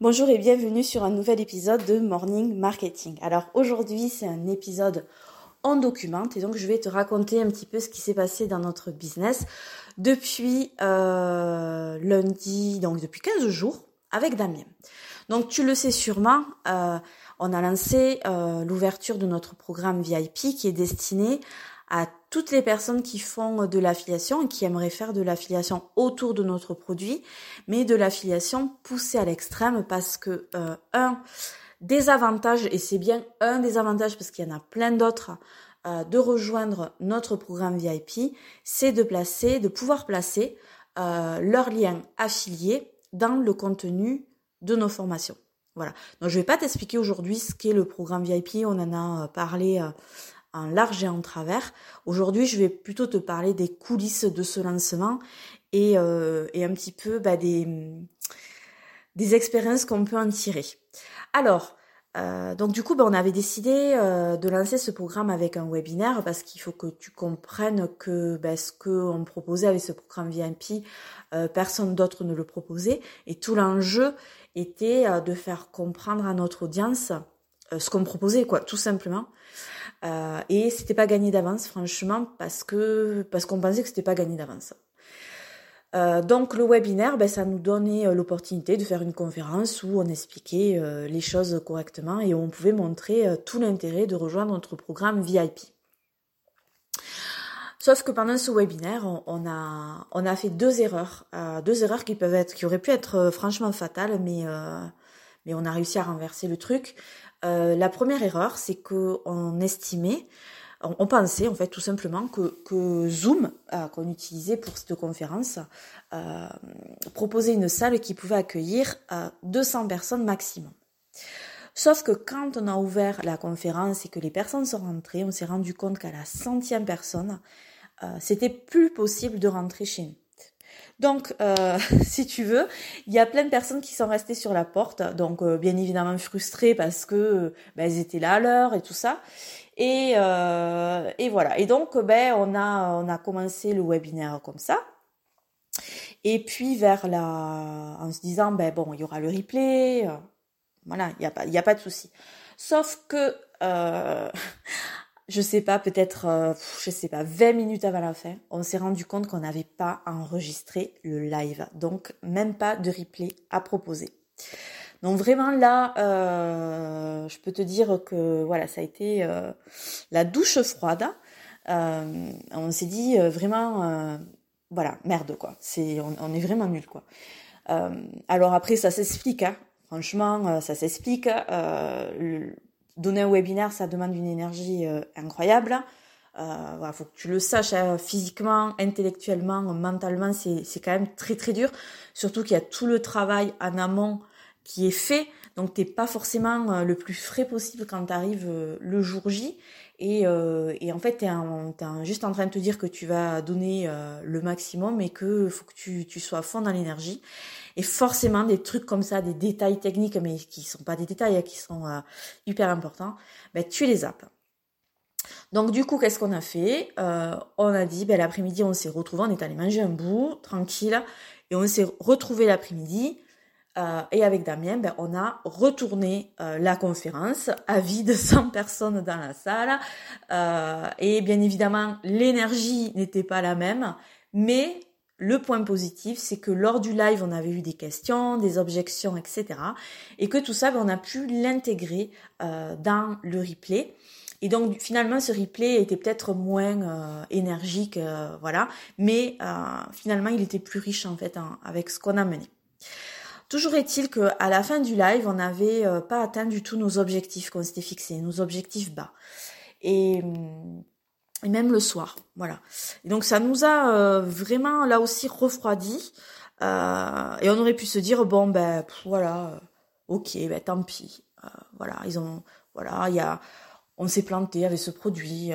Bonjour et bienvenue sur un nouvel épisode de Morning Marketing. Alors aujourd'hui c'est un épisode en document et donc je vais te raconter un petit peu ce qui s'est passé dans notre business depuis euh, lundi, donc depuis 15 jours avec Damien. Donc tu le sais sûrement, euh, on a lancé euh, l'ouverture de notre programme VIP qui est destiné à toutes les personnes qui font de l'affiliation et qui aimeraient faire de l'affiliation autour de notre produit, mais de l'affiliation poussée à l'extrême parce que euh, un des avantages, et c'est bien un des avantages parce qu'il y en a plein d'autres, euh, de rejoindre notre programme VIP, c'est de placer, de pouvoir placer euh, leurs liens affiliés dans le contenu de nos formations. Voilà. Donc je vais pas t'expliquer aujourd'hui ce qu'est le programme VIP, on en a parlé large et en travers. Aujourd'hui, je vais plutôt te parler des coulisses de ce lancement et, euh, un petit peu bah, des, des expériences qu'on peut en tirer. Alors, euh, donc du coup, bah, on avait décidé euh, de lancer ce programme avec un webinaire parce qu'il faut que tu comprennes que bah, ce qu'on proposait avec ce programme VIP, personne d'autre ne le proposait. Et tout l'enjeu était de faire comprendre à notre audience ce qu'on proposait, quoi, tout simplement. Euh, et c'était pas gagné d'avance, franchement, parce que parce qu'on pensait que c'était pas gagné d'avance. Euh, donc le webinaire, ben, ça nous donnait euh, l'opportunité de faire une conférence où on expliquait euh, les choses correctement et où on pouvait montrer euh, tout l'intérêt de rejoindre notre programme VIP. Sauf que pendant ce webinaire, on, on a on a fait deux erreurs, deux erreurs qui peuvent être qui auraient pu être franchement fatales, mais mais on a réussi à renverser le truc. Euh, la première erreur, c'est qu'on estimait, on, pensait en fait tout simplement que, Zoom, euh, qu'on utilisait pour cette conférence, euh, proposait une salle qui pouvait accueillir 200 personnes maximum. Sauf que quand on a ouvert la conférence et que les personnes sont rentrées, on s'est rendu compte qu'à la centième personne, c'était plus possible de rentrer chez nous. Donc, euh, si tu veux, il y a plein de personnes qui sont restées sur la porte, donc euh, bien évidemment frustrées parce que ben, elles étaient là à l'heure et tout ça. Et, euh, et voilà. Et donc, ben, on a on a commencé le webinaire comme ça. Et puis vers la, en se disant ben bon, il y aura le replay, voilà, il y a pas il a pas de souci. Sauf que je sais pas, peut-être, euh, je sais pas, 20 minutes avant la fin, on s'est rendu compte qu'on n'avait pas enregistré le live. Donc, même pas de replay à proposer. Donc vraiment là, euh, je peux te dire que voilà, ça a été euh, la douche froide. on s'est dit vraiment, voilà, merde quoi. C'est, on, est vraiment nul quoi. alors après, ça s'explique. Hein. Franchement, ça s'explique donner un webinaire, ça demande une énergie euh, incroyable. Euh, voilà, faut que tu le saches hein, physiquement, intellectuellement, mentalement, c'est quand même très très dur. Surtout qu'il y a tout le travail en amont qui est fait, donc t'es pas forcément euh, le plus frais possible quand tu arrives euh, le jour J. Et, et en fait, t'es es juste en train de te dire que tu vas donner le maximum et que faut que tu, tu sois à fond dans l'énergie. Et forcément, des trucs comme ça, des détails techniques, mais qui sont pas des détails, hein, qui sont euh, hyper importants, ben, tu les zappes. Donc du coup, qu'est-ce qu'on a fait? Euh, On a dit, ben, l'après-midi, on s'est retrouvés, on est allé manger un bout, tranquille, et on s'est retrouvé l'après-midi. Euh, et avec Damien, ben, on a retourné la conférence à vide, 100 personnes dans la salle. et bien évidemment, l'énergie n'était pas la même, mais le point positif, c'est que lors du live, on avait eu des questions, des objections, etc. Et que tout ça, ben, on a pu l'intégrer euh, dans le replay. Et donc finalement, ce replay était peut-être moins euh, énergique, euh, voilà, mais finalement, il était plus riche en fait avec ce qu'on a mené. Toujours est-il qu'à la fin du live, on n'avait pas atteint du tout nos objectifs qu'on s'était fixés, nos objectifs bas. Et hum, et même le soir, voilà. Donc ça nous a euh, vraiment là aussi refroidi euh, et on aurait pu se dire bon ben voilà, euh, ok, ben tant pis, voilà, ils ont, voilà, il y a, on s'est planté avec ce produit,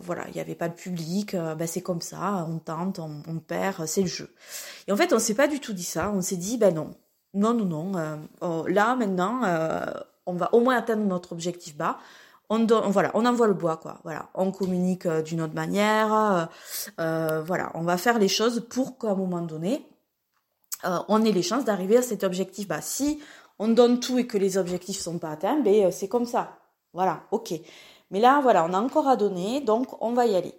voilà, il n'y avait pas de public, ben c'est comme ça, on tente, on, on perd, c'est le jeu. Et en fait on s'est pas du tout dit ça, on s'est dit ben non, non non non, oh, là maintenant on va au moins atteindre notre objectif bas on voilà, on envoie le bois quoi. Voilà, on communique euh, d'une autre manière. Euh, euh, voilà, on va faire les choses pour qu'à un moment donné, on ait les chances d'arriver à cet objectif. Bah, si on donne tout et que les objectifs sont pas atteints, ben c'est comme ça. Voilà, ok. Mais là, voilà, on a encore à donner, donc on va y aller.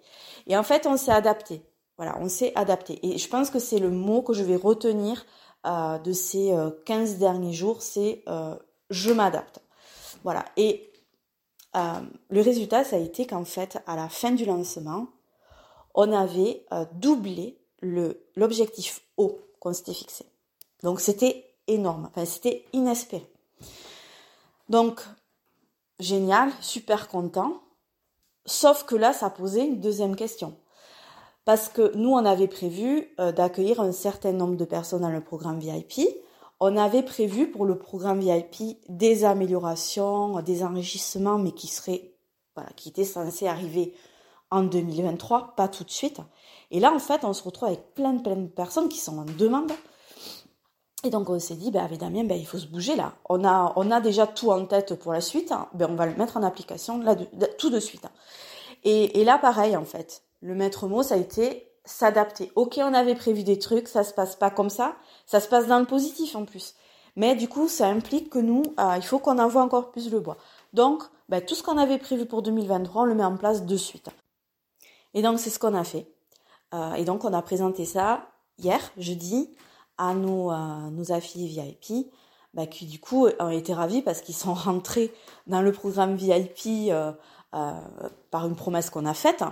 Et en fait, on s'est adapté. Voilà, on s'est adapté. Et je pense que c'est le mot que je vais retenir de ces 15 euh, derniers jours, c'est je m'adapte. Voilà. Et le résultat, ça a été qu'en fait, à la fin du lancement, on avait doublé l'objectif haut qu'on s'était fixé. Donc c'était énorme, enfin c'était inespéré. Donc génial, super content. Sauf que là, ça posait une deuxième question parce que nous, on avait prévu euh, d'accueillir un certain nombre de personnes dans le programme VIP. On avait prévu pour le programme VIP des améliorations, des enrichissements, mais qui seraient, voilà, qui étaient censés arriver en 2023, pas tout de suite. Et là, en fait, on se retrouve avec plein, plein de personnes qui sont en demande. Et donc, on s'est dit, ben, avec Damien, ben, il faut se bouger là. On a, on a déjà tout en tête pour la suite. Ben, on va le mettre en application là, tout de suite. Et, et là, pareil, en fait le maître mot, ça a été s'adapter. Ok, on avait prévu des trucs, ça se passe pas comme ça, ça se passe dans le positif en plus. Mais du coup, ça implique que nous, euh, il faut qu'on envoie encore plus le bois. Donc, ben, tout ce qu'on avait prévu pour 2023, on le met en place de suite. Et donc, c'est ce qu'on a fait. Euh, et donc, on a présenté ça hier, jeudi, à nos, euh, nos affiliés VIP, bah, qui du coup ont été ravis parce qu'ils sont rentrés dans le programme VIP par une promesse qu'on a faite.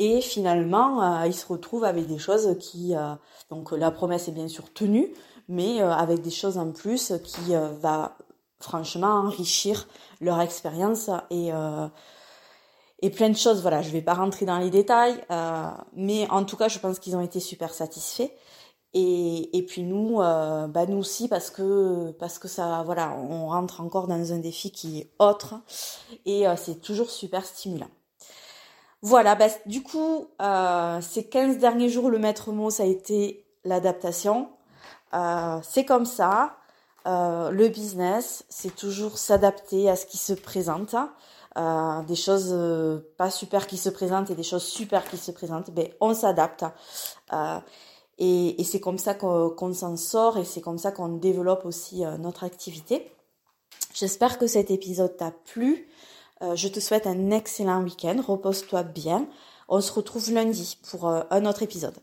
Et finalement, euh, ils se retrouvent avec des choses qui, euh, donc la promesse est bien sûr tenue, mais euh, avec des choses en plus qui va franchement enrichir leur expérience et plein de choses. Voilà, je vais pas rentrer dans les détails, mais en tout cas, je pense qu'ils ont été super satisfaits. Et, et puis nous, bah nous aussi parce que parce que ça, voilà, on rentre encore dans un défi qui est autre et c'est toujours super stimulant. Voilà, bah, du coup, euh, ces 15 derniers jours, le maître mot, ça a été l'adaptation. Euh, c'est comme ça. Euh, le business, c'est toujours s'adapter à ce qui se présente. Des choses pas super qui se présentent et des choses super qui se présentent, ben, on s'adapte. Et, et c'est comme ça qu'on s'en sort et c'est comme ça qu'on développe aussi notre activité. J'espère que cet épisode t'a plu. Euh, je te souhaite un excellent week-end. Repose-toi bien. On se retrouve lundi pour euh, un autre épisode.